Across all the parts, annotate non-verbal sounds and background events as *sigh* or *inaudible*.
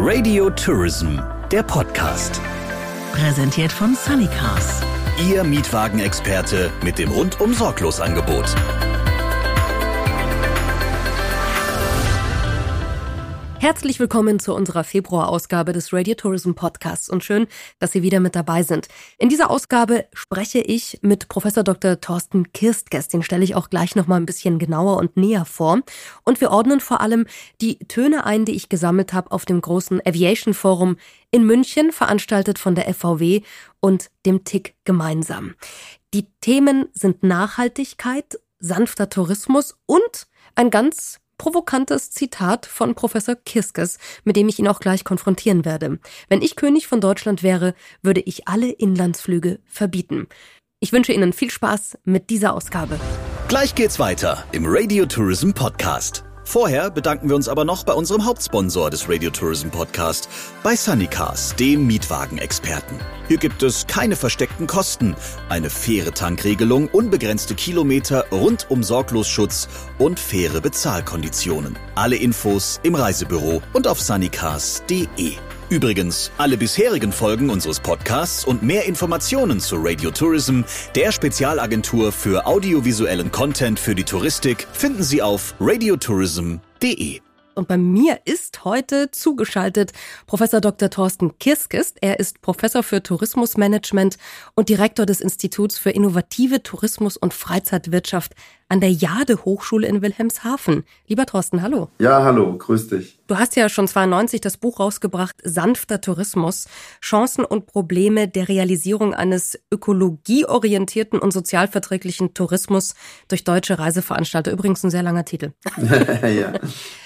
Radio Tourism, der Podcast. Präsentiert von Sunnycars. Ihr Mietwagenexperte mit dem rundum sorglos Angebot. Herzlich willkommen zu unserer Februarausgabe des Radio Tourism Podcasts und schön, dass Sie wieder mit dabei sind. In dieser Ausgabe spreche ich mit Professor Dr. Thorsten Kirstges, den stelle ich auch gleich noch mal ein bisschen genauer und näher vor und wir ordnen vor allem die Töne ein, die ich gesammelt habe auf dem großen Aviation Forum in München, veranstaltet von der FVW und dem TIC gemeinsam. Die Themen sind Nachhaltigkeit, sanfter Tourismus und ein ganz provokantes Zitat von Professor Kiskes, mit dem ich ihn auch gleich konfrontieren werde. Wenn ich König von Deutschland wäre, würde ich alle Inlandsflüge verbieten. Ich wünsche Ihnen viel Spaß mit dieser Ausgabe. Gleich geht's weiter im Radio Tourism Podcast. Vorher bedanken wir uns aber noch bei unserem Hauptsponsor des Radio Tourism Podcast, bei Sunnycars, dem Mietwagenexperten. Hier gibt es keine versteckten Kosten, eine faire Tankregelung, unbegrenzte Kilometer, rundum Sorglosschutz und faire Bezahlkonditionen. Alle Infos im Reisebüro und auf sunnycars.de. Übrigens, alle bisherigen Folgen unseres Podcasts und mehr Informationen zu Radio Tourism, der Spezialagentur für audiovisuellen Content für die Touristik, finden Sie auf radiotourism.de. Und bei mir ist heute zugeschaltet Professor Dr. Thorsten Kirskist. Er ist Professor für Tourismusmanagement und Direktor des Instituts für innovative Tourismus- und Freizeitwirtschaft an der Jade Hochschule in Wilhelmshaven. Lieber Thorsten, hallo. Ja, hallo, grüß dich. Du hast ja schon 92 das Buch rausgebracht, Sanfter Tourismus, Chancen und Probleme der Realisierung eines ökologieorientierten und sozialverträglichen Tourismus durch deutsche Reiseveranstalter. Übrigens ein sehr langer Titel. *laughs* *laughs* ja.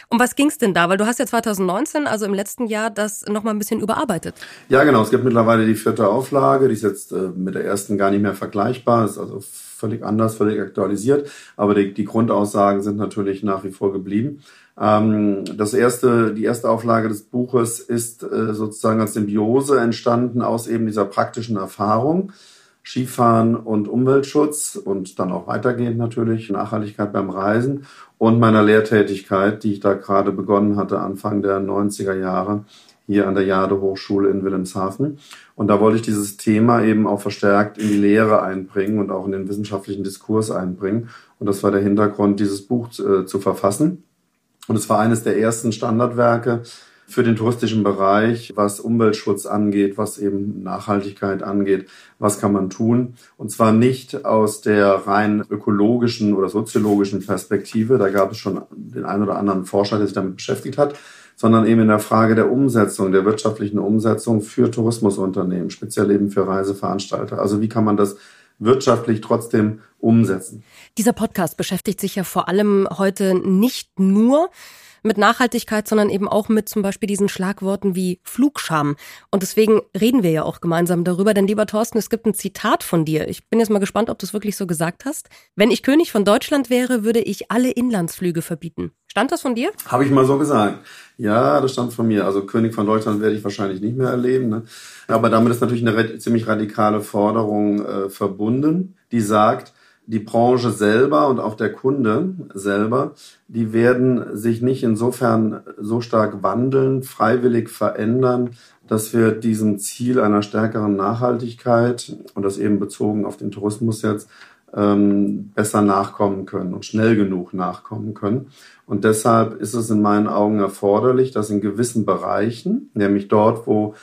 Um was ging es denn da? Weil du hast ja 2019, also im letzten Jahr, das nochmal ein bisschen überarbeitet. Ja, genau. Es gibt mittlerweile die vierte Auflage. Die ist jetzt äh, mit der ersten gar nicht mehr vergleichbar. Ist also völlig anders, völlig aktualisiert. Aber die, die Grundaussagen sind natürlich nach wie vor geblieben. Ähm, das erste, die erste Auflage des Buches ist äh, sozusagen als Symbiose entstanden aus eben dieser praktischen Erfahrung. Skifahren und Umweltschutz und dann auch weitergehend natürlich Nachhaltigkeit beim Reisen und meiner Lehrtätigkeit, die ich da gerade begonnen hatte, Anfang der 90er Jahre hier an der Jade Hochschule in Wilhelmshaven. Und da wollte ich dieses Thema eben auch verstärkt in die Lehre einbringen und auch in den wissenschaftlichen Diskurs einbringen. Und das war der Hintergrund, dieses Buch äh, zu verfassen. Und es war eines der ersten Standardwerke, für den touristischen Bereich, was Umweltschutz angeht, was eben Nachhaltigkeit angeht. Was kann man tun? Und zwar nicht aus der rein ökologischen oder soziologischen Perspektive. Da gab es schon den einen oder anderen Forscher, der sich damit beschäftigt hat, sondern eben in der Frage der Umsetzung, der wirtschaftlichen Umsetzung für Tourismusunternehmen, speziell eben für Reiseveranstalter. Also wie kann man das wirtschaftlich trotzdem umsetzen? Dieser Podcast beschäftigt sich ja vor allem heute nicht nur mit Nachhaltigkeit, sondern eben auch mit zum Beispiel diesen Schlagworten wie Flugscham. Und deswegen reden wir ja auch gemeinsam darüber. Denn lieber Thorsten, es gibt ein Zitat von dir. Ich bin jetzt mal gespannt, ob du es wirklich so gesagt hast. Wenn ich König von Deutschland wäre, würde ich alle Inlandsflüge verbieten. Stand das von dir? Habe ich mal so gesagt. Ja, das stand von mir. Also König von Deutschland werde ich wahrscheinlich nicht mehr erleben. Ne? Aber damit ist natürlich eine ziemlich radikale Forderung äh, verbunden, die sagt, die Branche selber und auch der Kunde selber, die werden sich nicht insofern so stark wandeln, freiwillig verändern, dass wir diesem Ziel einer stärkeren Nachhaltigkeit und das eben bezogen auf den Tourismus jetzt ähm, besser nachkommen können und schnell genug nachkommen können. Und deshalb ist es in meinen Augen erforderlich, dass in gewissen Bereichen, nämlich dort, wo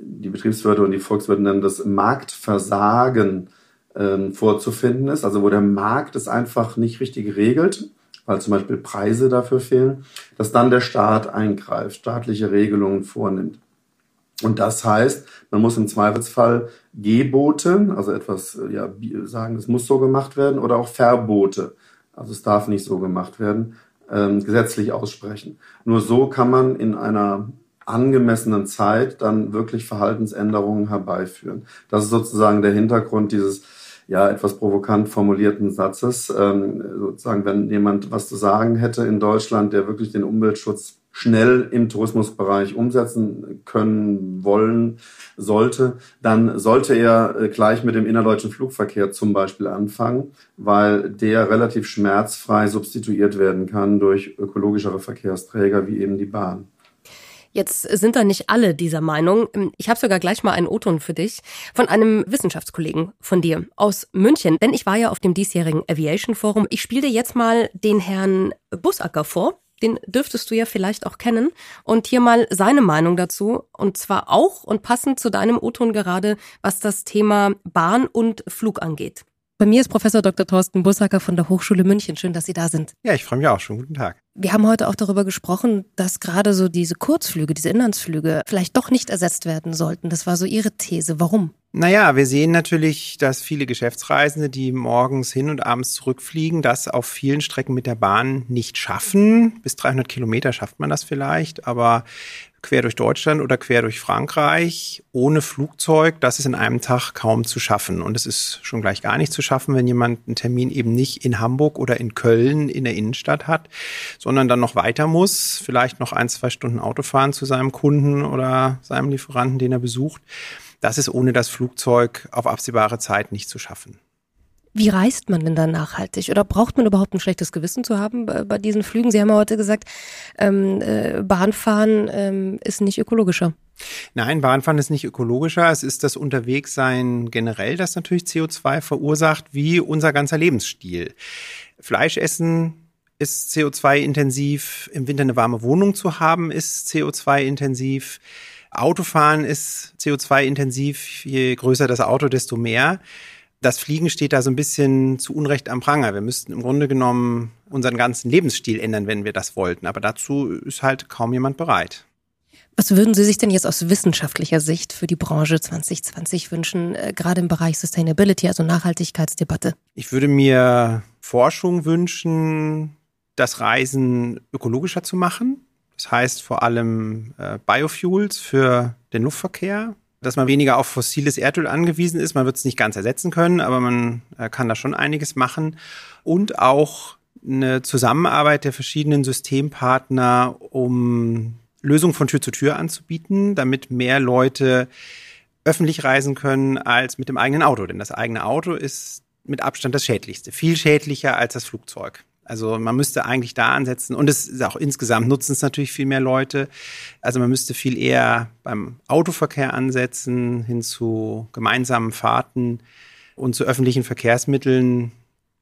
die Betriebswirte und die Volkswirte nennen das Marktversagen ähm, vorzufinden ist, also wo der Markt es einfach nicht richtig regelt, weil zum Beispiel Preise dafür fehlen, dass dann der Staat eingreift, staatliche Regelungen vornimmt. Und das heißt, man muss im Zweifelsfall Gebote, also etwas ja, sagen, es muss so gemacht werden, oder auch Verbote, also es darf nicht so gemacht werden, ähm, gesetzlich aussprechen. Nur so kann man in einer angemessenen Zeit dann wirklich Verhaltensänderungen herbeiführen. Das ist sozusagen der Hintergrund dieses ja etwas provokant formulierten Satzes. Ähm, sozusagen, wenn jemand was zu sagen hätte in Deutschland, der wirklich den Umweltschutz schnell im Tourismusbereich umsetzen können wollen sollte, dann sollte er äh, gleich mit dem innerdeutschen Flugverkehr zum Beispiel anfangen, weil der relativ schmerzfrei substituiert werden kann durch ökologischere Verkehrsträger wie eben die Bahn. Jetzt sind da nicht alle dieser Meinung. Ich habe sogar gleich mal einen O-Ton für dich von einem Wissenschaftskollegen von dir aus München. Denn ich war ja auf dem diesjährigen Aviation Forum. Ich spiele dir jetzt mal den Herrn Busacker vor. Den dürftest du ja vielleicht auch kennen. Und hier mal seine Meinung dazu. Und zwar auch und passend zu deinem O-Ton gerade, was das Thema Bahn und Flug angeht. Bei mir ist Professor Dr. Thorsten Bussacker von der Hochschule München. Schön, dass Sie da sind. Ja, ich freue mich auch schon. Guten Tag. Wir haben heute auch darüber gesprochen, dass gerade so diese Kurzflüge, diese Inlandsflüge vielleicht doch nicht ersetzt werden sollten. Das war so Ihre These. Warum? Naja, wir sehen natürlich, dass viele Geschäftsreisende, die morgens hin und abends zurückfliegen, das auf vielen Strecken mit der Bahn nicht schaffen. Bis 300 Kilometer schafft man das vielleicht, aber quer durch Deutschland oder quer durch Frankreich ohne Flugzeug, das ist in einem Tag kaum zu schaffen. Und es ist schon gleich gar nicht zu schaffen, wenn jemand einen Termin eben nicht in Hamburg oder in Köln in der Innenstadt hat, sondern dann noch weiter muss, vielleicht noch ein, zwei Stunden Auto fahren zu seinem Kunden oder seinem Lieferanten, den er besucht. Das ist ohne das Flugzeug auf absehbare Zeit nicht zu schaffen. Wie reist man denn da nachhaltig? Oder braucht man überhaupt ein schlechtes Gewissen zu haben bei, bei diesen Flügen? Sie haben ja heute gesagt, ähm, äh, Bahnfahren ähm, ist nicht ökologischer. Nein, Bahnfahren ist nicht ökologischer. Es ist das Unterwegssein generell, das natürlich CO2 verursacht, wie unser ganzer Lebensstil. Fleisch essen ist CO2-intensiv. Im Winter eine warme Wohnung zu haben, ist CO2-intensiv. Autofahren ist CO2-intensiv. Je größer das Auto, desto mehr das Fliegen steht da so ein bisschen zu Unrecht am Pranger. Wir müssten im Grunde genommen unseren ganzen Lebensstil ändern, wenn wir das wollten. Aber dazu ist halt kaum jemand bereit. Was würden Sie sich denn jetzt aus wissenschaftlicher Sicht für die Branche 2020 wünschen, äh, gerade im Bereich Sustainability, also Nachhaltigkeitsdebatte? Ich würde mir Forschung wünschen, das Reisen ökologischer zu machen. Das heißt vor allem äh, Biofuels für den Luftverkehr, dass man weniger auf fossiles Erdöl angewiesen ist. Man wird es nicht ganz ersetzen können, aber man äh, kann da schon einiges machen. Und auch eine Zusammenarbeit der verschiedenen Systempartner, um Lösungen von Tür zu Tür anzubieten, damit mehr Leute öffentlich reisen können als mit dem eigenen Auto. Denn das eigene Auto ist mit Abstand das Schädlichste. Viel schädlicher als das Flugzeug. Also man müsste eigentlich da ansetzen und es ist auch insgesamt nutzen es natürlich viel mehr Leute. Also man müsste viel eher beim Autoverkehr ansetzen, hin zu gemeinsamen Fahrten und zu öffentlichen Verkehrsmitteln,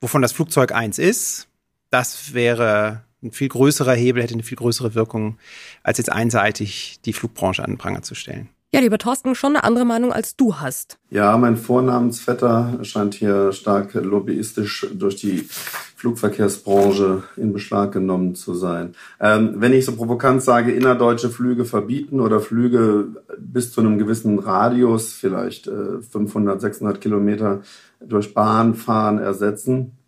wovon das Flugzeug eins ist. Das wäre ein viel größerer Hebel, hätte eine viel größere Wirkung, als jetzt einseitig die Flugbranche an den Pranger zu stellen. Ja, lieber Thorsten, schon eine andere Meinung als du hast. Ja, mein Vornamensvetter scheint hier stark lobbyistisch durch die Flugverkehrsbranche in Beschlag genommen zu sein. Ähm, wenn ich so provokant sage, innerdeutsche Flüge verbieten oder Flüge bis zu einem gewissen Radius, vielleicht äh, 500, 600 Kilometer durch Bahn fahren ersetzen,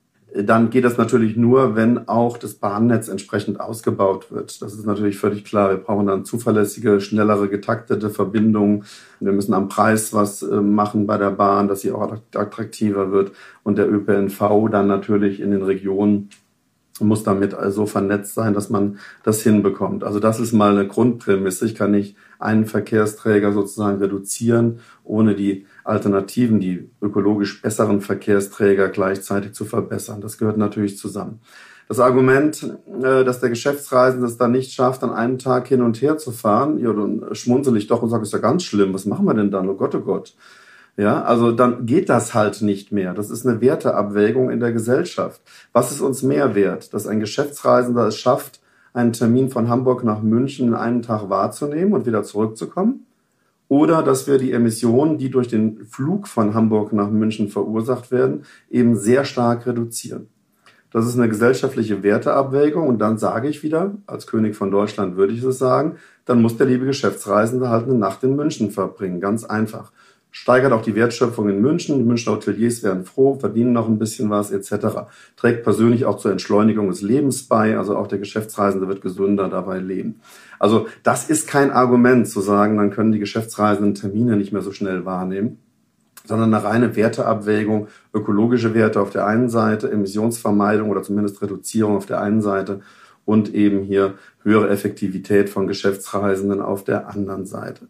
dann geht das natürlich nur, wenn auch das Bahnnetz entsprechend ausgebaut wird. Das ist natürlich völlig klar. Wir brauchen dann zuverlässige, schnellere, getaktete Verbindungen. Wir müssen am Preis was äh, machen bei der Bahn, dass sie auch attraktiver wird. Und der ÖPNV dann natürlich in den Regionen muss damit so vernetzt sein, dass man das hinbekommt. Also das ist mal eine Grundprämisse. Ich kann nicht einen Verkehrsträger sozusagen reduzieren, ohne die Alternativen, die ökologisch besseren Verkehrsträger gleichzeitig zu verbessern. Das gehört natürlich zusammen. Das Argument, äh, dass der Geschäftsreisende es dann nicht schafft, an einem Tag hin und her zu fahren, ja, dann schmunzel ich doch und sage, ist ja ganz schlimm, was machen wir denn dann? Oh Gott, oh Gott. Ja, also dann geht das halt nicht mehr. Das ist eine Werteabwägung in der Gesellschaft. Was ist uns mehr wert? Dass ein Geschäftsreisender es schafft, einen Termin von Hamburg nach München in einem Tag wahrzunehmen und wieder zurückzukommen? oder dass wir die Emissionen, die durch den Flug von Hamburg nach München verursacht werden, eben sehr stark reduzieren. Das ist eine gesellschaftliche Werteabwägung und dann sage ich wieder, als König von Deutschland würde ich es sagen, dann muss der liebe Geschäftsreisende halt eine Nacht in München verbringen, ganz einfach steigert auch die Wertschöpfung in München. Die Münchner Hoteliers werden froh, verdienen noch ein bisschen was etc. Trägt persönlich auch zur Entschleunigung des Lebens bei. Also auch der Geschäftsreisende wird gesünder dabei leben. Also das ist kein Argument zu sagen, dann können die Geschäftsreisenden Termine nicht mehr so schnell wahrnehmen sondern eine reine Werteabwägung, ökologische Werte auf der einen Seite, Emissionsvermeidung oder zumindest Reduzierung auf der einen Seite und eben hier höhere Effektivität von Geschäftsreisenden auf der anderen Seite.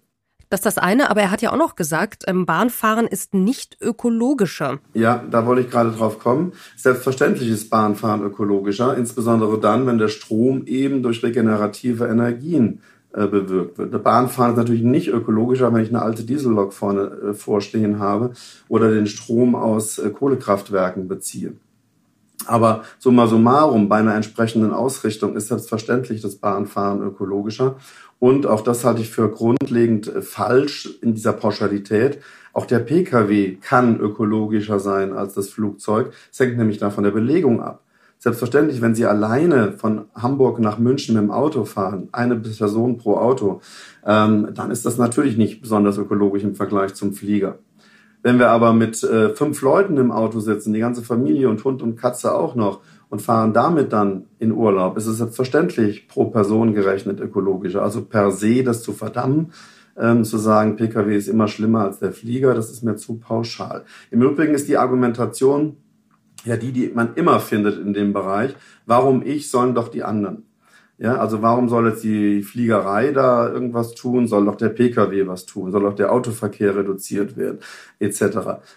Das ist das eine, aber er hat ja auch noch gesagt, ähm, Bahnfahren ist nicht ökologischer. Ja, da wollte ich gerade drauf kommen. Selbstverständlich ist Bahnfahren ökologischer, insbesondere dann, wenn der Strom eben durch regenerative Energien äh, bewirkt wird. Bahnfahren ist natürlich nicht ökologischer, wenn ich eine alte Diesellok vorne äh, vorstehen habe oder den Strom aus äh, Kohlekraftwerken beziehe. Aber summa summarum, bei einer entsprechenden Ausrichtung ist selbstverständlich das Bahnfahren ökologischer. Und auch das halte ich für grundlegend äh, falsch in dieser Pauschalität. Auch der Pkw kann ökologischer sein als das Flugzeug. Es hängt nämlich da von der Belegung ab. Selbstverständlich, wenn Sie alleine von Hamburg nach München mit dem Auto fahren, eine Person pro Auto, ähm, dann ist das natürlich nicht besonders ökologisch im Vergleich zum Flieger. Wenn wir aber mit äh, fünf Leuten im Auto sitzen, die ganze Familie und Hund und Katze auch noch, und fahren damit dann in Urlaub, ist es selbstverständlich pro Person gerechnet ökologischer. Also per se das zu verdammen, ähm, zu sagen, Pkw ist immer schlimmer als der Flieger, das ist mir zu pauschal. Im Übrigen ist die Argumentation ja die, die man immer findet in dem Bereich. Warum ich, sollen doch die anderen. Ja, also warum soll jetzt die Fliegerei da irgendwas tun? Soll doch der Pkw was tun? Soll doch der Autoverkehr reduziert werden? Etc.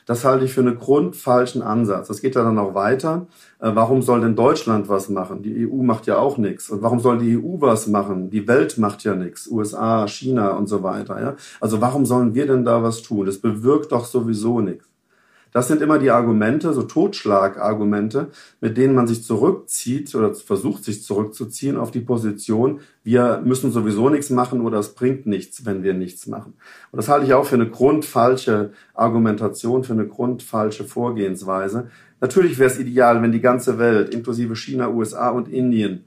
Das halte ich für einen grundfalschen Ansatz. Das geht ja dann auch weiter. Äh, warum soll denn Deutschland was machen? Die EU macht ja auch nichts. Und warum soll die EU was machen? Die Welt macht ja nichts. USA, China und so weiter. Ja? Also warum sollen wir denn da was tun? Das bewirkt doch sowieso nichts. Das sind immer die Argumente, so Totschlagargumente, mit denen man sich zurückzieht oder versucht sich zurückzuziehen auf die Position, wir müssen sowieso nichts machen oder es bringt nichts, wenn wir nichts machen. Und das halte ich auch für eine grundfalsche Argumentation, für eine grundfalsche Vorgehensweise. Natürlich wäre es ideal, wenn die ganze Welt, inklusive China, USA und Indien,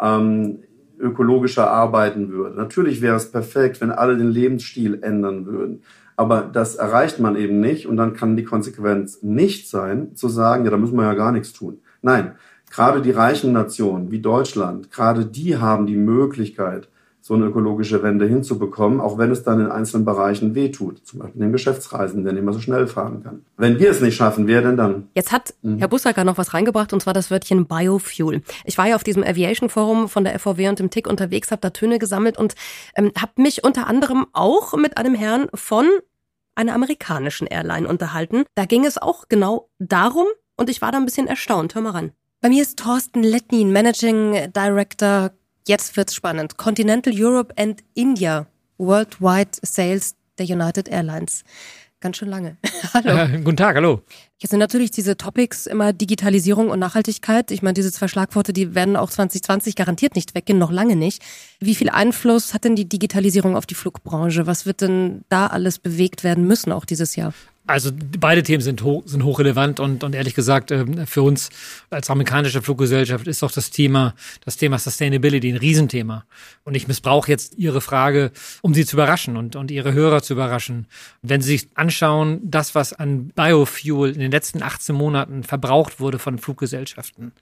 ähm, ökologischer arbeiten würde. Natürlich wäre es perfekt, wenn alle den Lebensstil ändern würden. Aber das erreicht man eben nicht und dann kann die Konsequenz nicht sein, zu sagen, ja, da müssen wir ja gar nichts tun. Nein, gerade die reichen Nationen wie Deutschland, gerade die haben die Möglichkeit, so eine ökologische Wende hinzubekommen, auch wenn es dann in einzelnen Bereichen wehtut. Zum Beispiel den Geschäftsreisen, der nicht mehr so schnell fahren kann. Wenn wir es nicht schaffen, wer denn dann? Jetzt hat mhm. Herr Bussacker noch was reingebracht, und zwar das Wörtchen Biofuel. Ich war ja auf diesem Aviation Forum von der FVW und dem TIC unterwegs, habe da Töne gesammelt und ähm, habe mich unter anderem auch mit einem Herrn von einer amerikanischen Airline unterhalten. Da ging es auch genau darum und ich war da ein bisschen erstaunt. Hör mal ran. Bei mir ist Thorsten Letnin, Managing Director. Jetzt wird's spannend. Continental Europe and India Worldwide Sales der United Airlines ganz schön lange. *laughs* hallo. Äh, guten Tag, hallo. Jetzt sind natürlich diese Topics immer Digitalisierung und Nachhaltigkeit. Ich meine, diese zwei Schlagworte, die werden auch 2020 garantiert nicht weggehen, noch lange nicht. Wie viel Einfluss hat denn die Digitalisierung auf die Flugbranche? Was wird denn da alles bewegt werden müssen, auch dieses Jahr? Also beide Themen sind, hoch, sind hochrelevant und, und ehrlich gesagt, ähm, für uns als amerikanische Fluggesellschaft ist auch das Thema, das Thema Sustainability ein Riesenthema. Und ich missbrauche jetzt Ihre Frage, um Sie zu überraschen und, und Ihre Hörer zu überraschen. Wenn Sie sich anschauen, das, was an Biofuel in den letzten 18 Monaten verbraucht wurde von Fluggesellschaften,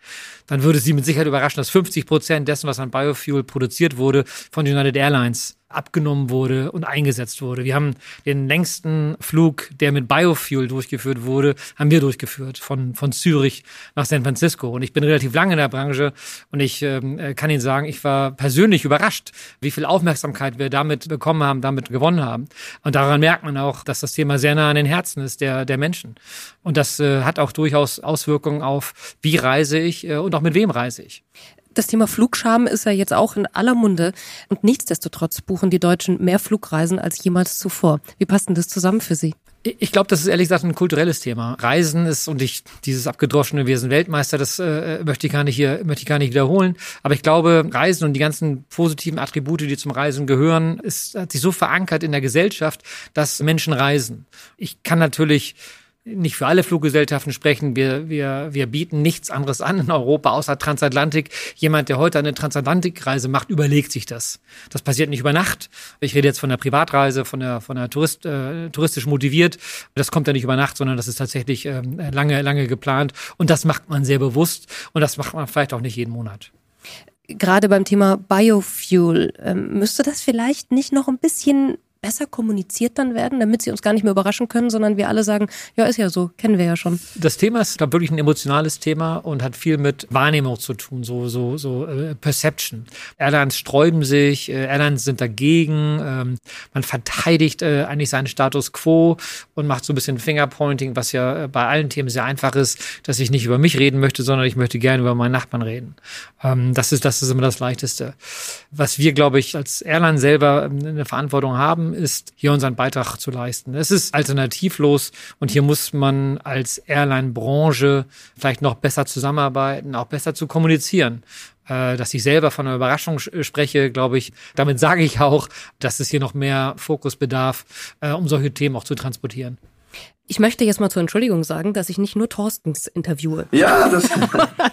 dann würde Sie mit Sicherheit überraschen, dass 50 Prozent dessen, was an Biofuel produziert wurde, von United Airlines abgenommen wurde und eingesetzt wurde. Wir haben den längsten Flug, der mit Biofuel durchgeführt wurde, haben wir durchgeführt von, von Zürich nach San Francisco. Und ich bin relativ lange in der Branche und ich ähm, äh, kann Ihnen sagen, ich war persönlich überrascht, wie viel Aufmerksamkeit wir damit bekommen haben, damit gewonnen haben. Und daran merkt man auch, dass das Thema sehr nah an den Herzen ist der, der Menschen. Und das äh, hat auch durchaus Auswirkungen auf, wie reise ich äh, und auch mit wem reise ich. Das Thema Flugscham ist ja jetzt auch in aller Munde. Und nichtsdestotrotz buchen die Deutschen mehr Flugreisen als jemals zuvor. Wie passt denn das zusammen für Sie? Ich glaube, das ist ehrlich gesagt ein kulturelles Thema. Reisen ist und ich dieses abgedroschene Wir sind Weltmeister, das äh, möchte ich gar nicht hier möchte ich gar nicht wiederholen. Aber ich glaube, Reisen und die ganzen positiven Attribute, die zum Reisen gehören, ist hat sich so verankert in der Gesellschaft, dass Menschen reisen. Ich kann natürlich nicht für alle Fluggesellschaften sprechen. Wir, wir, wir bieten nichts anderes an in Europa außer Transatlantik. Jemand, der heute eine Transatlantikreise macht, überlegt sich das. Das passiert nicht über Nacht. Ich rede jetzt von der Privatreise, von der, von der Tourist, äh, touristisch motiviert. Das kommt ja nicht über Nacht, sondern das ist tatsächlich ähm, lange, lange geplant. Und das macht man sehr bewusst. Und das macht man vielleicht auch nicht jeden Monat gerade beim Thema Biofuel, ähm, müsste das vielleicht nicht noch ein bisschen besser kommuniziert dann werden, damit sie uns gar nicht mehr überraschen können, sondern wir alle sagen, ja, ist ja so, kennen wir ja schon. Das Thema ist, glaube wirklich ein emotionales Thema und hat viel mit Wahrnehmung zu tun, so so so äh, Perception. Airlines sträuben sich, äh, Airlines sind dagegen, ähm, man verteidigt äh, eigentlich seinen Status quo und macht so ein bisschen Fingerpointing, was ja äh, bei allen Themen sehr einfach ist, dass ich nicht über mich reden möchte, sondern ich möchte gerne über meinen Nachbarn reden. Ähm, das ist das ist immer das Leichteste. Was wir, glaube ich, als Airline selber ähm, eine Verantwortung haben, ist, hier unseren Beitrag zu leisten. Es ist alternativlos und hier muss man als Airline-Branche vielleicht noch besser zusammenarbeiten, auch besser zu kommunizieren äh, dass ich selber von einer Überraschung spreche, glaube ich. Damit sage ich auch, dass es hier noch mehr Fokus bedarf, äh, um solche Themen auch zu transportieren. Ich möchte jetzt mal zur Entschuldigung sagen, dass ich nicht nur Thorstens interviewe. Ja, das. *laughs*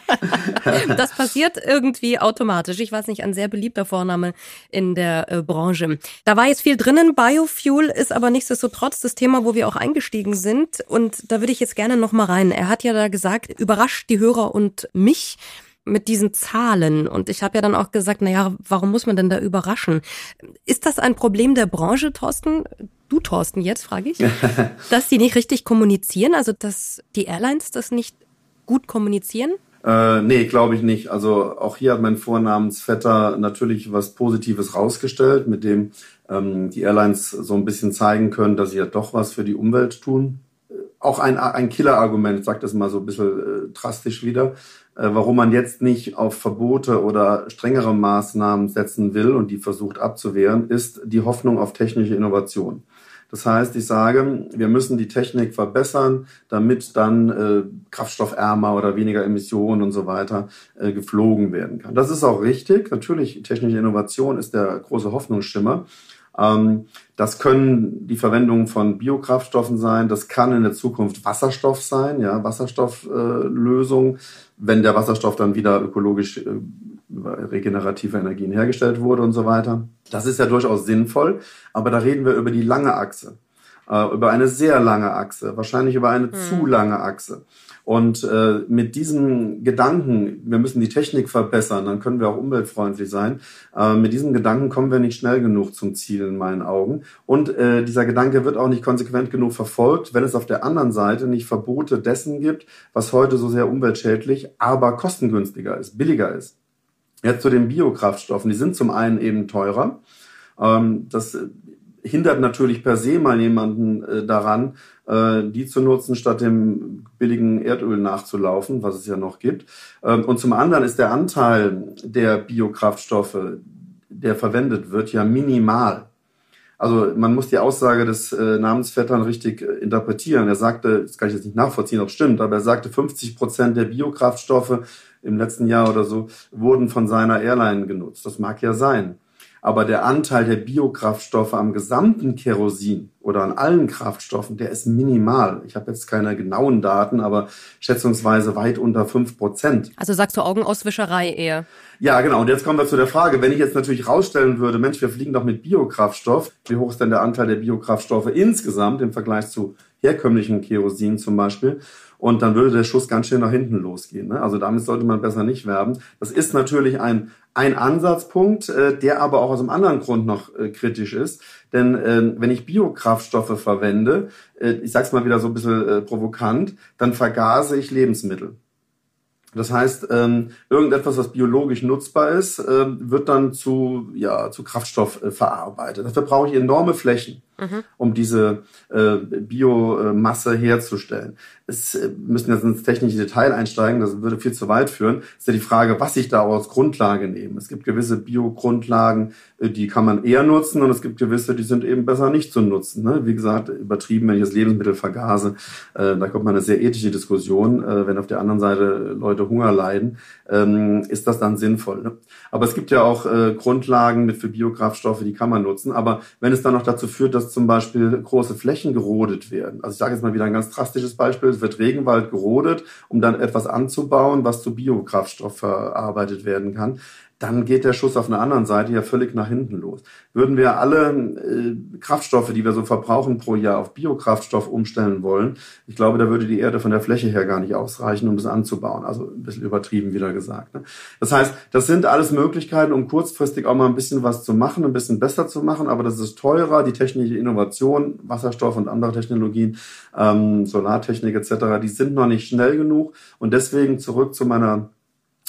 *laughs* das passiert irgendwie automatisch. Ich weiß nicht, ein sehr beliebter Vorname in der äh, Branche. Da war jetzt viel drinnen. Biofuel ist aber nichtsdestotrotz das Thema, wo wir auch eingestiegen sind. Und da würde ich jetzt gerne noch mal rein. Er hat ja da gesagt, überrascht die Hörer und mich mit diesen Zahlen. Und ich habe ja dann auch gesagt, na ja, warum muss man denn da überraschen? Ist das ein Problem der Branche, Thorsten? Du, Thorsten, jetzt frage ich, *laughs* dass die nicht richtig kommunizieren, also dass die Airlines das nicht gut kommunizieren? Äh, nee, glaube ich nicht. Also auch hier hat mein Vornamensvetter natürlich was Positives rausgestellt, mit dem ähm, die Airlines so ein bisschen zeigen können, dass sie ja doch was für die Umwelt tun. Auch ein, ein Killer-Argument, sage das mal so ein bisschen äh, drastisch wieder. Äh, warum man jetzt nicht auf Verbote oder strengere Maßnahmen setzen will und die versucht abzuwehren, ist die Hoffnung auf technische Innovation. Das heißt, ich sage, wir müssen die Technik verbessern, damit dann äh, kraftstoffärmer oder weniger Emissionen und so weiter äh, geflogen werden kann. Das ist auch richtig. Natürlich, technische Innovation ist der große Hoffnungsschimmer. Ähm, das können die Verwendung von Biokraftstoffen sein. Das kann in der Zukunft Wasserstoff sein, ja, Wasserstofflösung, äh, wenn der Wasserstoff dann wieder ökologisch äh, regenerative Energien hergestellt wurde und so weiter. Das ist ja durchaus sinnvoll, aber da reden wir über die lange Achse, äh, über eine sehr lange Achse, wahrscheinlich über eine hm. zu lange Achse. Und äh, mit diesem Gedanken, wir müssen die Technik verbessern, dann können wir auch umweltfreundlich sein. Äh, mit diesem Gedanken kommen wir nicht schnell genug zum Ziel in meinen Augen. Und äh, dieser Gedanke wird auch nicht konsequent genug verfolgt, wenn es auf der anderen Seite nicht Verbote dessen gibt, was heute so sehr umweltschädlich, aber kostengünstiger ist, billiger ist. Jetzt zu den Biokraftstoffen. Die sind zum einen eben teurer. Ähm, das hindert natürlich per se mal jemanden äh, daran, äh, die zu nutzen, statt dem billigen Erdöl nachzulaufen, was es ja noch gibt. Ähm, und zum anderen ist der Anteil der Biokraftstoffe, der verwendet wird, ja minimal. Also man muss die Aussage des äh, Namensvettern richtig äh, interpretieren. Er sagte, das kann ich jetzt nicht nachvollziehen, ob es stimmt, aber er sagte, 50 Prozent der Biokraftstoffe im letzten Jahr oder so wurden von seiner Airline genutzt. Das mag ja sein aber der Anteil der Biokraftstoffe am gesamten Kerosin oder an allen Kraftstoffen, der ist minimal. Ich habe jetzt keine genauen Daten, aber schätzungsweise weit unter fünf Prozent. Also sagst du Augenauswischerei eher? Ja, genau. Und jetzt kommen wir zu der Frage, wenn ich jetzt natürlich rausstellen würde, Mensch, wir fliegen doch mit Biokraftstoff, wie hoch ist denn der Anteil der Biokraftstoffe insgesamt im Vergleich zu herkömmlichen Kerosin zum Beispiel? Und dann würde der Schuss ganz schön nach hinten losgehen. Ne? Also damit sollte man besser nicht werben. Das ist natürlich ein ein Ansatzpunkt, äh, der aber auch aus einem anderen Grund noch äh, kritisch ist. Denn äh, wenn ich Biokraftstoffe verwende, äh, ich sage es mal wieder so ein bisschen äh, provokant, dann vergase ich Lebensmittel. Das heißt, ähm, irgendetwas, was biologisch nutzbar ist, äh, wird dann zu, ja, zu Kraftstoff äh, verarbeitet. Dafür brauche ich enorme Flächen mhm. um diese äh, Biomasse herzustellen. Es äh, müssen jetzt ins technische Detail einsteigen, das würde viel zu weit führen. Ist ja die Frage, was ich da als Grundlage nehme. Es gibt gewisse Biogrundlagen, äh, die kann man eher nutzen und es gibt gewisse, die sind eben besser nicht zu nutzen. Ne? Wie gesagt, übertrieben, wenn ich das Lebensmittel vergase, äh, da kommt man eine sehr ethische Diskussion. Äh, wenn auf der anderen Seite Leute Hunger leiden, ähm, ist das dann sinnvoll. Ne? Aber es gibt ja auch äh, Grundlagen mit für Biokraftstoffe, die kann man nutzen. Aber wenn es dann noch dazu führt, dass zum Beispiel große Flächen gerodet werden. Also ich sage jetzt mal wieder ein ganz drastisches Beispiel. Es wird Regenwald gerodet, um dann etwas anzubauen, was zu Biokraftstoff verarbeitet werden kann. Dann geht der Schuss auf einer anderen Seite ja völlig nach hinten los. Würden wir alle äh, Kraftstoffe, die wir so verbrauchen pro Jahr, auf Biokraftstoff umstellen wollen, ich glaube, da würde die Erde von der Fläche her gar nicht ausreichen, um das anzubauen. Also ein bisschen übertrieben wieder gesagt. Ne? Das heißt, das sind alles Möglichkeiten, um kurzfristig auch mal ein bisschen was zu machen, ein bisschen besser zu machen, aber das ist teurer, die technische Innovation, Wasserstoff und andere Technologien, ähm, Solartechnik etc., die sind noch nicht schnell genug. Und deswegen zurück zu meiner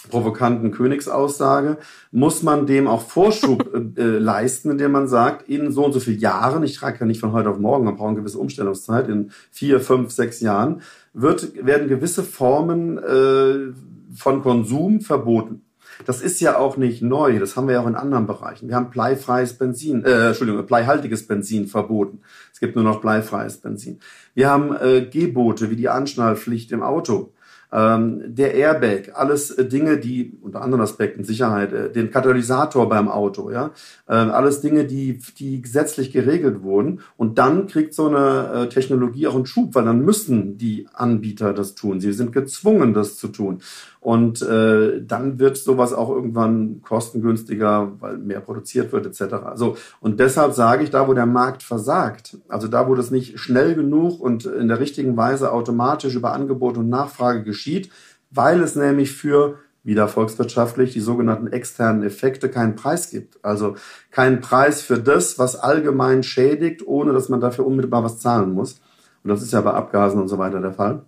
provokanten Königsaussage, muss man dem auch Vorschub *laughs* äh, äh, leisten, indem man sagt, in so und so vielen Jahren, ich trage ja nicht von heute auf morgen, man braucht eine gewisse Umstellungszeit, in vier, fünf, sechs Jahren, wird, werden gewisse Formen äh, von Konsum verboten. Das ist ja auch nicht neu, das haben wir ja auch in anderen Bereichen. Wir haben bleifreies Benzin, äh, Entschuldigung, bleihaltiges Benzin verboten. Es gibt nur noch bleifreies Benzin. Wir haben äh, Gebote wie die Anschnallpflicht im Auto ähm, der Airbag, alles äh, Dinge, die unter anderen Aspekten Sicherheit, äh, den Katalysator beim Auto, ja, äh, alles Dinge, die die gesetzlich geregelt wurden. Und dann kriegt so eine äh, Technologie auch einen Schub, weil dann müssen die Anbieter das tun. Sie sind gezwungen, das zu tun. Und äh, dann wird sowas auch irgendwann kostengünstiger, weil mehr produziert wird etc. So und deshalb sage ich, da wo der Markt versagt, also da wo das nicht schnell genug und in der richtigen Weise automatisch über Angebot und Nachfrage geschieht, weil es nämlich für wieder volkswirtschaftlich die sogenannten externen Effekte keinen Preis gibt. Also keinen Preis für das, was allgemein schädigt, ohne dass man dafür unmittelbar was zahlen muss. Und das ist ja bei Abgasen und so weiter der Fall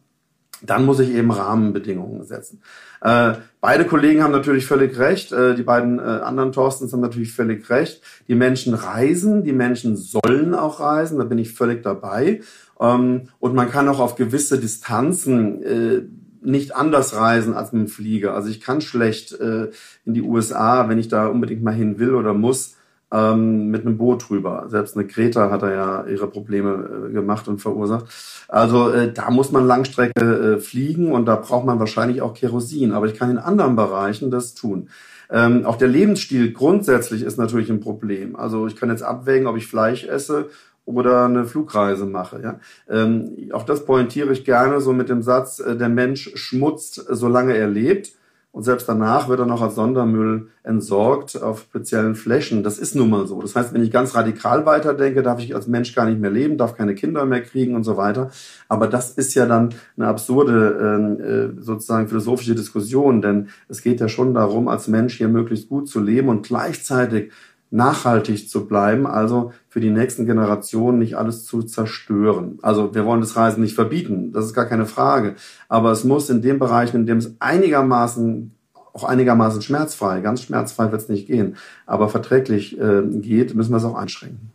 dann muss ich eben Rahmenbedingungen setzen. Äh, beide Kollegen haben natürlich völlig recht. Äh, die beiden äh, anderen Thorstens haben natürlich völlig recht. Die Menschen reisen, die Menschen sollen auch reisen, da bin ich völlig dabei. Ähm, und man kann auch auf gewisse Distanzen äh, nicht anders reisen als mit dem Flieger. Also ich kann schlecht äh, in die USA, wenn ich da unbedingt mal hin will oder muss, ähm, mit einem Boot rüber. Selbst eine Greta hat da ja ihre Probleme äh, gemacht und verursacht. Also äh, da muss man Langstrecke äh, fliegen und da braucht man wahrscheinlich auch Kerosin. Aber ich kann in anderen Bereichen das tun. Ähm, auch der Lebensstil grundsätzlich ist natürlich ein Problem. Also ich kann jetzt abwägen, ob ich Fleisch esse oder eine Flugreise mache. Ja? Ähm, auch das pointiere ich gerne so mit dem Satz, äh, der Mensch schmutzt, solange er lebt. Und selbst danach wird er noch als Sondermüll entsorgt auf speziellen Flächen. Das ist nun mal so. Das heißt, wenn ich ganz radikal weiterdenke, darf ich als Mensch gar nicht mehr leben, darf keine Kinder mehr kriegen und so weiter. Aber das ist ja dann eine absurde ähm, äh, sozusagen philosophische Diskussion, denn es geht ja schon darum, als Mensch hier möglichst gut zu leben und gleichzeitig nachhaltig zu bleiben, also für die nächsten Generationen nicht alles zu zerstören. Also wir wollen das Reisen nicht verbieten, das ist gar keine Frage. Aber es muss in den Bereichen, in dem es einigermaßen auch einigermaßen schmerzfrei, ganz schmerzfrei wird es nicht gehen, aber verträglich äh, geht, müssen wir es auch einschränken.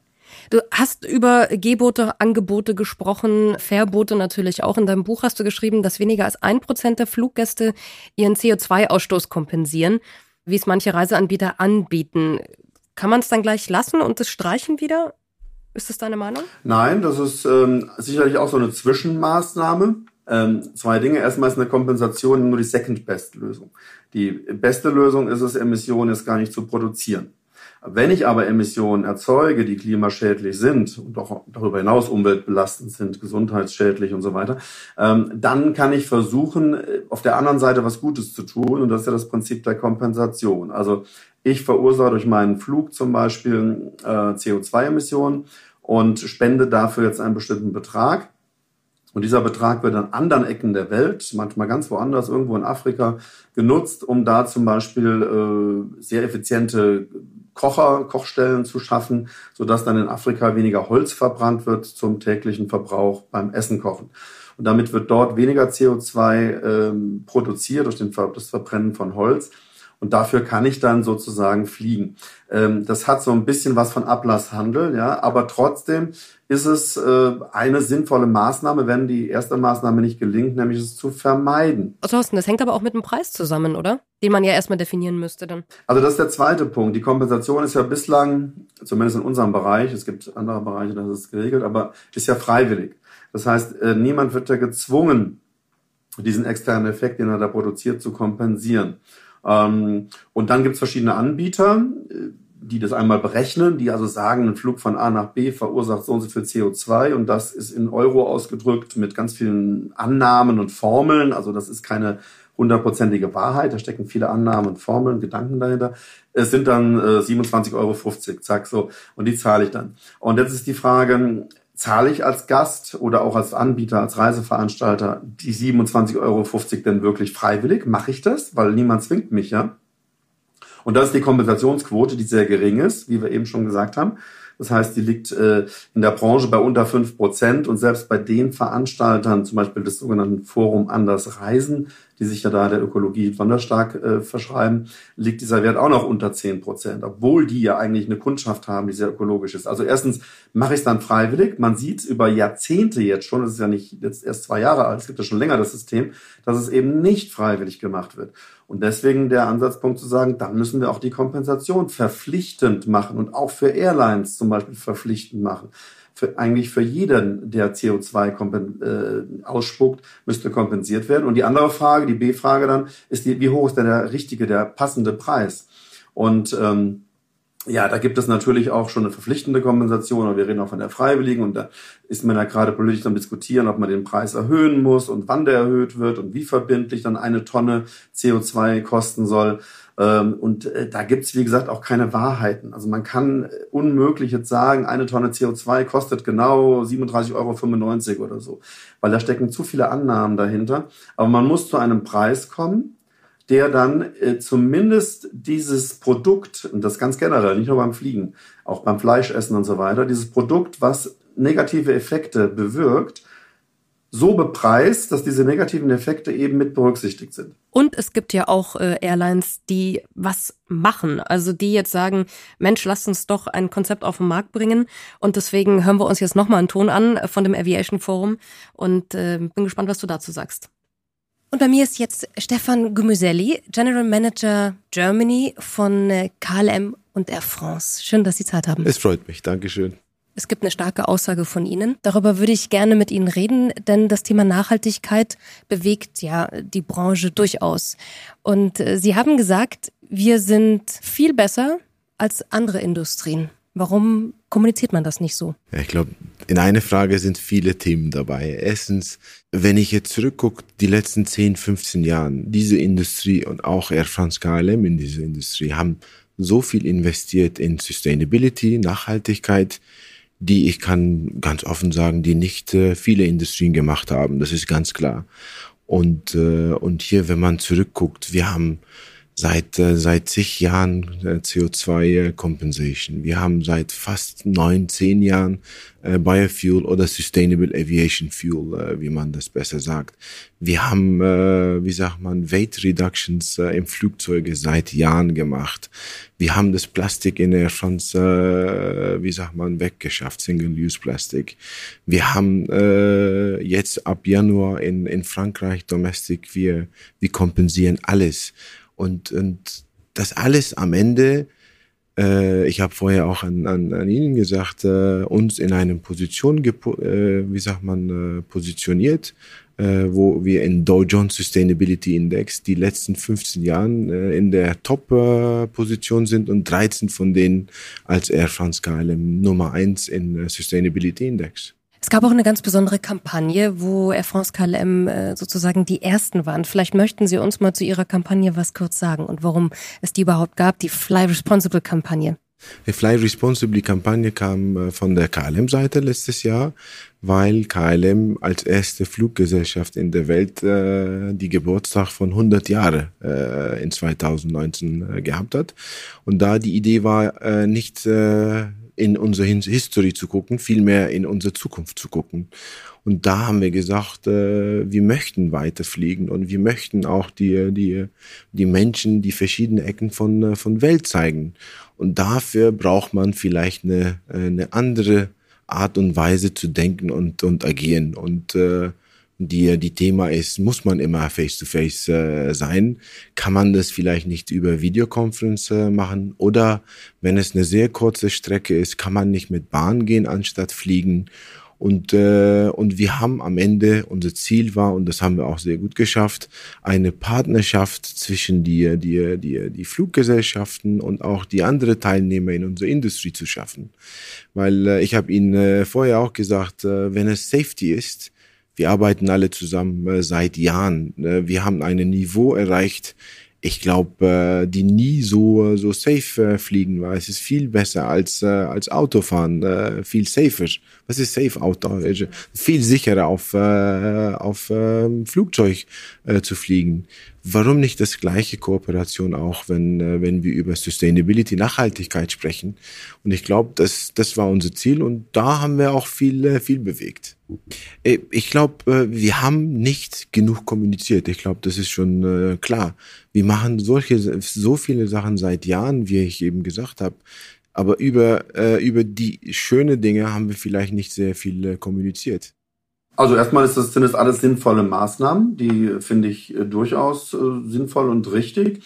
Du hast über Gebote, Angebote gesprochen, Verbote natürlich auch. In deinem Buch hast du geschrieben, dass weniger als ein Prozent der Fluggäste ihren CO2-Ausstoß kompensieren, wie es manche Reiseanbieter anbieten. Kann man es dann gleich lassen und es streichen wieder? Ist das deine Meinung? Nein, das ist ähm, sicherlich auch so eine Zwischenmaßnahme. Ähm, zwei Dinge. Erstmal ist eine Kompensation nur die Second-Best-Lösung. Die beste Lösung ist es, Emissionen jetzt gar nicht zu produzieren. Wenn ich aber Emissionen erzeuge, die klimaschädlich sind und auch darüber hinaus umweltbelastend sind, gesundheitsschädlich und so weiter, ähm, dann kann ich versuchen, auf der anderen Seite was Gutes zu tun. Und das ist ja das Prinzip der Kompensation. Also ich verursache durch meinen Flug zum Beispiel äh, CO2-Emissionen und spende dafür jetzt einen bestimmten Betrag. Und dieser Betrag wird an anderen Ecken der Welt, manchmal ganz woanders, irgendwo in Afrika, genutzt, um da zum Beispiel äh, sehr effiziente Kocher, Kochstellen zu schaffen, sodass dann in Afrika weniger Holz verbrannt wird zum täglichen Verbrauch beim Essen kochen. Und damit wird dort weniger CO2 ähm, produziert durch den, das Verbrennen von Holz. Und dafür kann ich dann sozusagen fliegen. Ähm, das hat so ein bisschen was von Ablasshandel, ja, aber trotzdem ist es äh, eine sinnvolle Maßnahme, wenn die erste Maßnahme nicht gelingt, nämlich es zu vermeiden. Thorsten, das hängt aber auch mit dem Preis zusammen, oder? Den man ja erstmal definieren müsste dann. Also das ist der zweite Punkt. Die Kompensation ist ja bislang, zumindest in unserem Bereich, es gibt andere Bereiche, da ist es geregelt, aber ist ja freiwillig. Das heißt, äh, niemand wird ja gezwungen, diesen externen Effekt, den er da produziert, zu kompensieren. Ähm, und dann gibt es verschiedene Anbieter, äh, die das einmal berechnen, die also sagen, ein Flug von A nach B verursacht so und so viel CO2 und das ist in Euro ausgedrückt mit ganz vielen Annahmen und Formeln. Also das ist keine hundertprozentige Wahrheit, da stecken viele Annahmen und Formeln, Gedanken dahinter. Es sind dann äh, 27,50 Euro, zack so, und die zahle ich dann. Und jetzt ist die Frage, zahle ich als Gast oder auch als Anbieter, als Reiseveranstalter die 27,50 Euro denn wirklich freiwillig? Mache ich das? Weil niemand zwingt mich ja. Und das ist die Kompensationsquote, die sehr gering ist, wie wir eben schon gesagt haben. Das heißt, die liegt äh, in der Branche bei unter fünf Prozent und selbst bei den Veranstaltern, zum Beispiel des sogenannten Forum Anders Reisen, die sich ja da der Ökologie besonders stark äh, verschreiben, liegt dieser Wert auch noch unter zehn Prozent, obwohl die ja eigentlich eine Kundschaft haben, die sehr ökologisch ist. Also erstens mache ich es dann freiwillig. Man sieht über Jahrzehnte jetzt schon, das ist ja nicht jetzt erst zwei Jahre alt, es gibt ja schon länger das System, dass es eben nicht freiwillig gemacht wird. Und deswegen der Ansatzpunkt zu sagen, dann müssen wir auch die Kompensation verpflichtend machen und auch für Airlines zum Beispiel verpflichtend machen. Für, eigentlich für jeden, der CO2 äh, ausspuckt, müsste kompensiert werden. Und die andere Frage, die B-Frage dann, ist die, wie hoch ist denn der richtige, der passende Preis? Und ähm, ja, da gibt es natürlich auch schon eine verpflichtende Kompensation, aber wir reden auch von der freiwilligen und da ist man ja gerade politisch am diskutieren, ob man den Preis erhöhen muss und wann der erhöht wird und wie verbindlich dann eine Tonne CO2 kosten soll. Ähm, und äh, da gibt's wie gesagt, auch keine Wahrheiten. Also man kann unmöglich jetzt sagen, eine Tonne CO2 kostet genau 37,95 Euro oder so, weil da stecken zu viele Annahmen dahinter. Aber man muss zu einem Preis kommen, der dann äh, zumindest dieses Produkt, und das ganz generell, nicht nur beim Fliegen, auch beim Fleischessen und so weiter, dieses Produkt, was negative Effekte bewirkt, so bepreist, dass diese negativen Effekte eben mit berücksichtigt sind. Und es gibt ja auch äh, Airlines, die was machen. Also die jetzt sagen, Mensch, lasst uns doch ein Konzept auf den Markt bringen. Und deswegen hören wir uns jetzt nochmal einen Ton an von dem Aviation Forum und äh, bin gespannt, was du dazu sagst. Und bei mir ist jetzt Stefan Gumuselli, General Manager Germany von äh, KLM und Air France. Schön, dass Sie Zeit haben. Es freut mich. Dankeschön. Es gibt eine starke Aussage von Ihnen. Darüber würde ich gerne mit Ihnen reden, denn das Thema Nachhaltigkeit bewegt ja die Branche durchaus. Und äh, Sie haben gesagt, wir sind viel besser als andere Industrien. Warum kommuniziert man das nicht so? Ja, ich glaube, in einer Frage sind viele Themen dabei. Erstens, wenn ich jetzt zurückgucke, die letzten 10, 15 Jahren, diese Industrie und auch Air France KLM in diese Industrie haben so viel investiert in Sustainability, Nachhaltigkeit, die ich kann ganz offen sagen, die nicht äh, viele Industrien gemacht haben. Das ist ganz klar. Und, äh, und hier, wenn man zurückguckt, wir haben seit äh, seit zig Jahren äh, CO2 Compensation. Wir haben seit fast neun, zehn Jahren äh, Biofuel oder Sustainable Aviation Fuel, äh, wie man das besser sagt. Wir haben, äh, wie sagt man, Weight Reductions äh, im Flugzeuge seit Jahren gemacht. Wir haben das Plastik in der France, äh, wie sagt man, weggeschafft, Single-Use Plastic. Wir haben äh, jetzt ab Januar in in Frankreich Domestic, wir wir kompensieren alles. Und, und das alles am Ende, äh, ich habe vorher auch an, an, an Ihnen gesagt, äh, uns in eine Position, äh, wie sagt man, äh, positioniert, äh, wo wir in Dow Jones Sustainability Index die letzten 15 Jahren äh, in der Top-Position sind und 13 von denen als Air France KLM Nummer eins in Sustainability Index. Es gab auch eine ganz besondere Kampagne, wo Air France KLM äh, sozusagen die ersten waren. Vielleicht möchten Sie uns mal zu Ihrer Kampagne was kurz sagen und warum es die überhaupt gab, die Fly Responsible Kampagne. Die Fly Responsibly Kampagne kam äh, von der KLM-Seite letztes Jahr, weil KLM als erste Fluggesellschaft in der Welt äh, die Geburtstag von 100 Jahre äh, in 2019 äh, gehabt hat. Und da die Idee war, äh, nicht äh, in unsere History zu gucken, vielmehr in unsere Zukunft zu gucken. Und da haben wir gesagt, äh, wir möchten weiterfliegen und wir möchten auch die, die, die Menschen die verschiedenen Ecken von, äh, von Welt zeigen. Und dafür braucht man vielleicht eine, äh, eine andere Art und Weise zu denken und, und agieren. Und äh, die, die Thema ist, muss man immer face-to-face -face, äh, sein? Kann man das vielleicht nicht über Videokonferenz äh, machen? Oder wenn es eine sehr kurze Strecke ist, kann man nicht mit Bahn gehen anstatt fliegen? Und, äh, und wir haben am Ende, unser Ziel war, und das haben wir auch sehr gut geschafft, eine Partnerschaft zwischen die, die, die, die Fluggesellschaften und auch die anderen Teilnehmer in unserer Industrie zu schaffen. Weil äh, ich habe Ihnen äh, vorher auch gesagt, äh, wenn es Safety ist, Wir arbeiten alle zusammen äh, seit Jahren. Äh, wir haben ein Niveau erreicht, ich glaube, äh, die nie so so safe äh, fliegen, weil es ist viel besser als äh, als Autofahren, äh, viel safer. Was ist safe Auto? Äh, viel sicherer auf äh, auf äh, Flugzeug äh, zu fliegen. Warum nicht das gleiche Kooperation auch, wenn äh, wenn wir über Sustainability Nachhaltigkeit sprechen? Und ich glaube, das das war unser Ziel und da haben wir auch viel äh, viel bewegt. Äh, ich glaube, wir haben nicht genug kommuniziert. Ich glaube, das ist schon klar. Wir machen solche, so viele Sachen seit Jahren, wie ich eben gesagt habe. Aber über, über die schönen Dinge haben wir vielleicht nicht sehr viel kommuniziert. Also erstmal ist das, sind das alles sinnvolle Maßnahmen, die finde ich durchaus sinnvoll und richtig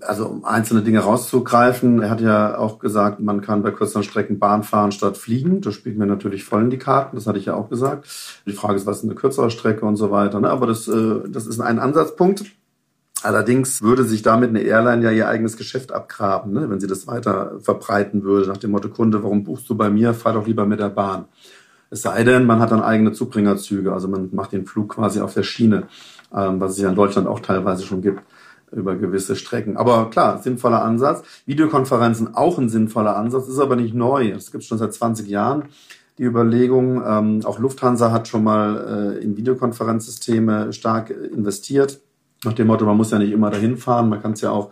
also um einzelne Dinge rauszugreifen, er hat ja auch gesagt, man kann bei kürzeren Strecken Bahn fahren statt fliegen. Das spielt mir natürlich voll in die Karten, das hatte ich ja auch gesagt. Die Frage ist, was ist eine kürzere Strecke und so weiter. Ne? Aber das, äh, das ist ein Ansatzpunkt. Allerdings würde sich damit eine Airline ja ihr eigenes Geschäft abgraben, ne? wenn sie das weiter verbreiten würde, nach dem Motto, Kunde, warum buchst du bei mir? Fahr doch lieber mit der Bahn. Es sei denn, man hat dann eigene Zubringerzüge, also man macht den Flug quasi auf der Schiene, ähm, was es ja in Deutschland auch teilweise schon gibt über gewisse Strecken. Aber klar, sinnvoller Ansatz. Videokonferenzen auch ein sinnvoller Ansatz, ist aber nicht neu. Das gibt es schon seit 20 Jahren. Die Überlegung, ähm, auch Lufthansa hat schon mal äh, in Videokonferenzsysteme stark investiert. Nach dem Motto, man muss ja nicht immer dahin fahren, man kann es ja auch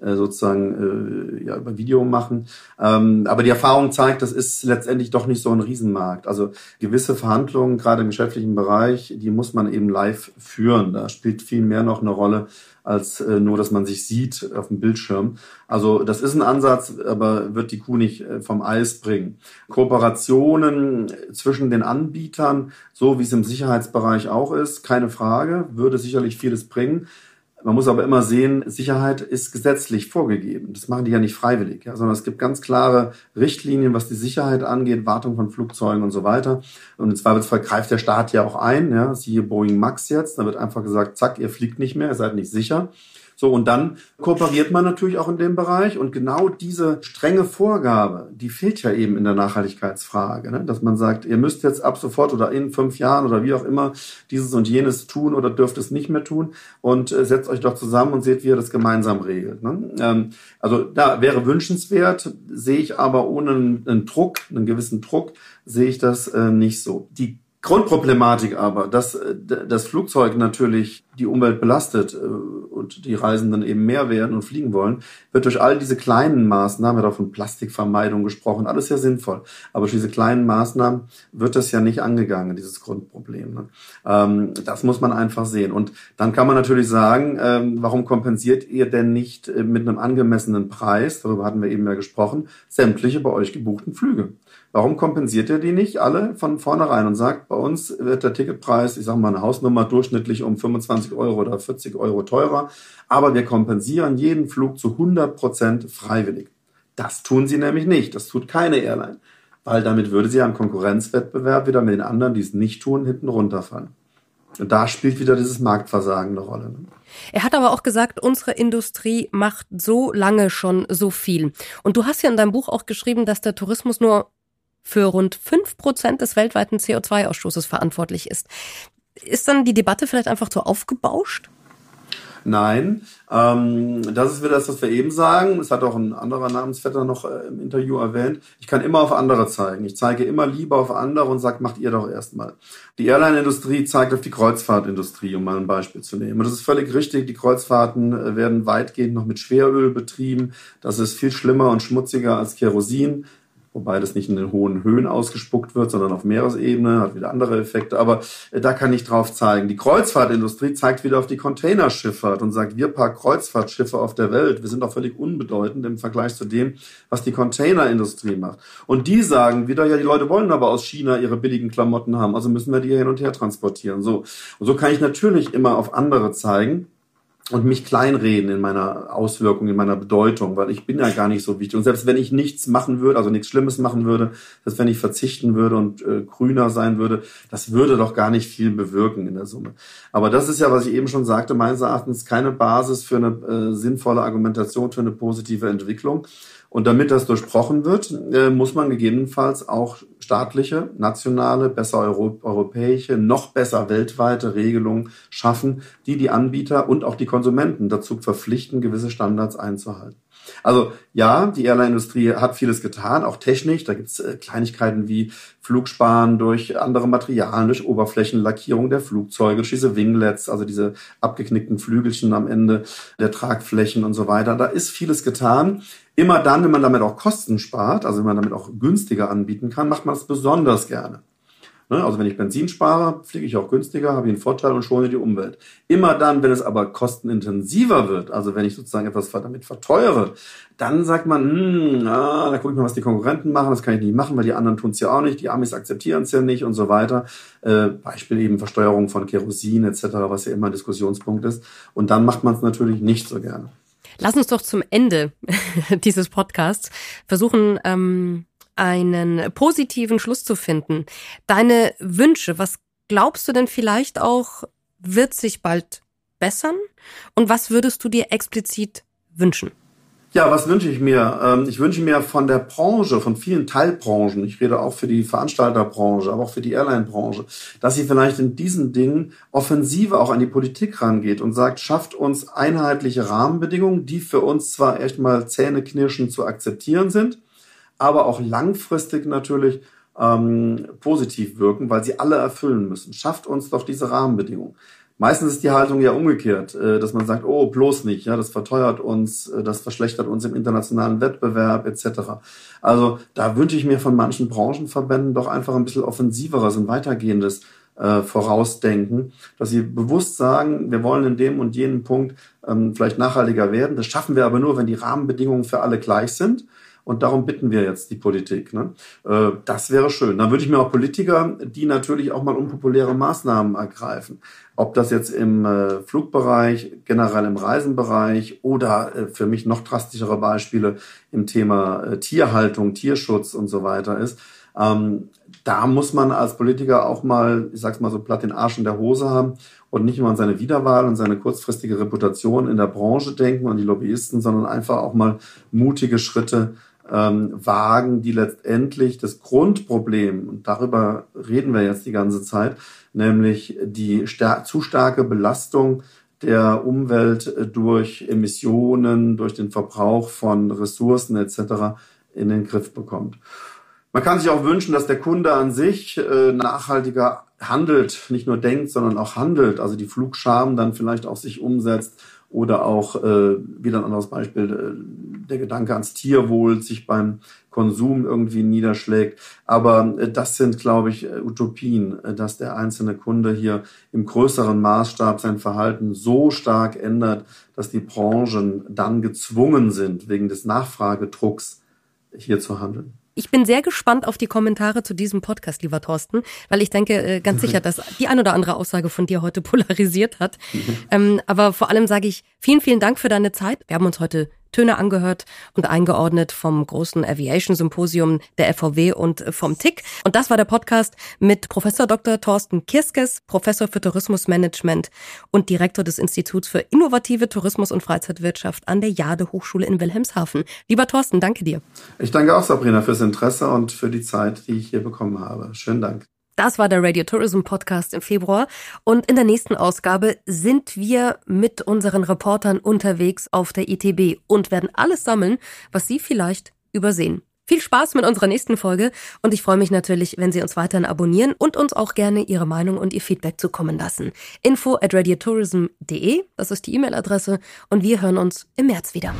sozusagen äh, ja, über Video machen. Ähm, aber die Erfahrung zeigt, das ist letztendlich doch nicht so ein Riesenmarkt. Also gewisse Verhandlungen, gerade im geschäftlichen Bereich, die muss man eben live führen. Da spielt viel mehr noch eine Rolle als äh, nur, dass man sich sieht auf dem Bildschirm. Also das ist ein Ansatz, aber wird die Kuh nicht äh, vom Eis bringen. Kooperationen zwischen den Anbietern, so wie es im Sicherheitsbereich auch ist, keine Frage, würde sicherlich vieles bringen. Man muss aber immer sehen, Sicherheit ist gesetzlich vorgegeben. Das machen die ja nicht freiwillig, ja, sondern es gibt ganz klare Richtlinien, was die Sicherheit angeht, Wartung von Flugzeugen und so weiter. Und im Zweifelsfall greift der Staat ja auch ein, ja, siehe Boeing Max jetzt. Da wird einfach gesagt, zack, ihr fliegt nicht mehr, ihr seid nicht sicher. So, und dann kooperiert man natürlich auch in dem Bereich. Und genau diese strenge Vorgabe, die fehlt ja eben in der Nachhaltigkeitsfrage, ne? dass man sagt, ihr müsst jetzt ab sofort oder in fünf Jahren oder wie auch immer dieses und jenes tun oder dürft es nicht mehr tun und äh, setzt euch doch zusammen und seht, wie ihr das gemeinsam regelt. Ne? Ähm, also da wäre wünschenswert, sehe ich aber ohne einen, Druck, einen gewissen Druck, sehe ich das äh, nicht so. Die Grundproblematik aber, dass äh, das Flugzeug natürlich die Umwelt belastet äh, und die Reisenden eben mehr werden und fliegen wollen, wird durch all diese kleinen Maßnahmen, wir haben von Plastikvermeidung gesprochen, alles sehr sinnvoll, aber durch diese kleinen Maßnahmen wird das ja nicht angegangen, dieses Grundproblem. Ne? Ähm, das muss man einfach sehen. Und dann kann man natürlich sagen, ähm, warum kompensiert ihr denn nicht äh, mit einem angemessenen Preis, darüber hatten wir eben ja gesprochen, sämtliche bei euch gebuchten Flüge? Warum kompensiert ihr die nicht alle von vornherein und sagt, bei uns wird der Ticketpreis, ich sage mal eine Hausnummer, durchschnittlich um 25 Euro oder 40 Euro teurer, aber wir kompensieren jeden Flug zu 100 Prozent freiwillig. Das tun sie nämlich nicht. Das tut keine Airline, weil damit würde sie am Konkurrenzwettbewerb wieder mit den anderen, die es nicht tun, hinten runterfallen. Und da spielt wieder dieses Marktversagen eine Rolle. Ne? Er hat aber auch gesagt, unsere Industrie macht so lange schon so viel. Und du hast ja in deinem Buch auch geschrieben, dass der Tourismus nur für rund fünf Prozent des weltweiten CO2-Ausstoßes verantwortlich ist. Ist dann die Debatte vielleicht einfach zu aufgebauscht? Nein, ähm, das ist wieder das, was wir eben sagen. Es hat auch ein anderer Namensvetter noch äh, im Interview erwähnt. Ich kann immer auf andere zeigen. Ich zeige immer lieber auf andere und sage, macht ihr doch erstmal. Die Airline-Industrie zeigt auf die Kreuzfahrtindustrie, um mal ein Beispiel zu nehmen. Und das ist völlig richtig. Die Kreuzfahrten äh, werden weitgehend noch mit Schweröl betrieben. Das ist viel schlimmer und schmutziger als Kerosin wobei das nicht in den hohen Höhen ausgespuckt wird, sondern auf Meeresebene, hat wieder andere Effekte. Aber äh, da kann ich drauf zeigen. Die Kreuzfahrtindustrie zeigt wieder auf die Containerschifffahrt und sagt, wir paar Kreuzfahrtschiffe auf der Welt, wir sind doch völlig unbedeutend im Vergleich zu dem, was die Containerindustrie macht. Und die sagen wieder, ja, die Leute wollen aber aus China ihre billigen Klamotten haben, also müssen wir die hin und her transportieren. So. Und so kann ich natürlich immer auf andere zeigen und mich kleinreden in meiner Auswirkung, in meiner Bedeutung, weil ich bin ja gar nicht so wichtig. Und selbst wenn ich nichts machen würde, also nichts Schlimmes machen würde, selbst wenn ich verzichten würde und äh, grüner sein würde, das würde doch gar nicht viel bewirken in der Summe. Aber das ist ja, was ich eben schon sagte, meines Erachtens keine Basis für eine äh, sinnvolle Argumentation, für eine positive Entwicklung. Und damit das durchbrochen wird, äh, muss man gegebenenfalls auch staatliche, nationale, besser Euro europäische, noch besser weltweite Regelungen schaffen, die die Anbieter und auch die Konsumenten dazu verpflichten, gewisse Standards einzuhalten. Also ja, die Airline-Industrie hat vieles getan, auch technisch. Da gibt's äh, Kleinigkeiten wie Flugsparen durch andere Materialien, durch Oberflächenlackierung der Flugzeuge, durch diese Winglets, also diese abgeknickten Flügelchen am Ende der Tragflächen und so weiter. Da ist vieles getan. Immer dann, wenn man damit auch Kosten spart, also wenn man damit auch günstiger anbieten kann, macht man es besonders gerne. Ne? Also wenn ich Benzin spare, fliege ich auch günstiger, habe ich einen Vorteil und schone die Umwelt. Immer dann, wenn es aber kostenintensiver wird, also wenn ich sozusagen etwas damit verteuere, dann sagt man, hm, na, da gucke ich mal, was die Konkurrenten machen, das kann ich nicht machen, weil die anderen tun es ja auch nicht, die Amis akzeptieren es ja nicht und so weiter. Äh, Beispiel eben Versteuerung von Kerosin etc., was ja immer ein Diskussionspunkt ist. Und dann macht man es natürlich nicht so gerne. Lass uns doch zum Ende *laughs* dieses Podcasts versuchen, ähm, einen positiven Schluss zu finden. Deine Wünsche, was glaubst du denn vielleicht auch, wird sich bald bessern? Und was würdest du dir explizit wünschen? Ja, was wünsche ich mir? Ähm, ich wünsche mir von der Branche, von vielen Teilbranchen, ich rede auch für die Veranstalterbranche, aber auch für die Airline-Branche, dass sie vielleicht in diesen Dingen offensiver auch an die Politik rangeht und sagt, schafft uns einheitliche Rahmenbedingungen, die für uns zwar erstmal zähneknirschen zu akzeptieren sind, aber auch langfristig natürlich ähm, positiv wirken, weil sie alle erfüllen müssen. Schafft uns doch diese Rahmenbedingungen. Meistens ist die Haltung ja umgekehrt, äh, dass man sagt, oh, bloß nicht, ja, das verteuert uns, äh, das verschlechtert uns im internationalen Wettbewerb etc. Also da wünsche ich mir von manchen Branchenverbänden doch einfach ein bisschen offensiveres und weitergehendes äh, Vorausdenken, dass sie bewusst sagen, wir wollen in dem und jenem Punkt ähm, vielleicht nachhaltiger werden. Das schaffen wir aber nur, wenn die Rahmenbedingungen für alle gleich sind. Und darum bitten wir jetzt die Politik. Ne? Äh, das wäre schön. Dann würde ich mir auch Politiker, die natürlich auch mal unpopuläre Maßnahmen ergreifen. Ob das jetzt im äh, Flugbereich, generell im Reisenbereich oder äh, für mich noch drastischere Beispiele im Thema Tierhaltung, Tierschutz und so weiter ist. Ähm, da muss man als Politiker auch mal, ich sag's mal so platt, den Arsch in der Hose haben und nicht nur an seine Wiederwahl und seine kurzfristige Reputation in der Branche denken und die Lobbyisten, sondern einfach auch mal mutige Schritte ähm, wagen, die letztendlich das Grundproblem, und darüber reden wir jetzt die ganze Zeit, nämlich die star zu starke Belastung der Umwelt durch Emissionen, durch den Verbrauch von Ressourcen etc. in den Griff bekommt. Man kann sich auch wünschen, dass der Kunde an sich äh, nachhaltiger handelt, nicht nur denkt, sondern auch handelt, also die Flugscham dann vielleicht auch sich umsetzt oder auch äh, wieder ein anderes Beispiel, äh, der Gedanke ans Tierwohl sich beim Konsum irgendwie niederschlägt. Aber äh, das sind, glaube ich, äh, Utopien, äh, dass der einzelne Kunde hier im größeren Maßstab sein Verhalten so stark ändert, dass die Branchen dann gezwungen sind, wegen des Nachfragedrucks hier zu handeln. Ich bin sehr gespannt auf die Kommentare zu diesem Podcast, lieber Thorsten, weil ich denke äh, ganz sicher, dass die ein oder andere Aussage von dir heute *laughs* polarisiert hat. ähm, aber vor allem sage ich vielen, vielen Dank für deine Zeit. Wir haben uns heute Töne angehört und eingeordnet vom großen Aviation Symposium der FVW und vom TIC. Und das war der Podcast mit Professor Dr. Thorsten Kirskes, Professor für Tourismusmanagement und Direktor des Instituts für innovative Tourismus- und Freizeitwirtschaft an der Jade Hochschule in Wilhelmshaven. Lieber Thorsten, danke dir. Ich danke auch, Sabrina, fürs Interesse und für die Zeit, die ich hier bekommen habe. Schönen Dank. Das war der Radio Tourism Podcast im Februar. Und in der nächsten Ausgabe sind wir mit unseren Reportern unterwegs auf der ITB und werden alles sammeln, was Sie vielleicht übersehen. Viel Spaß mit unserer nächsten Folge und ich freue mich natürlich, wenn Sie uns weiterhin abonnieren und uns auch gerne Ihre Meinung und Ihr Feedback zukommen lassen. Info at radiotourism.de, das ist die E-Mail-Adresse und wir hören uns im März wieder.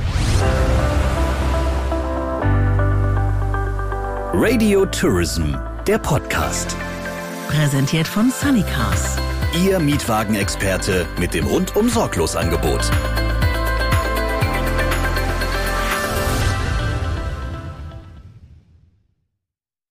Radio Tourism, der Podcast. Präsentiert von Sunnycars. Ihr Mietwagenexperte mit dem rundum sorglos Angebot.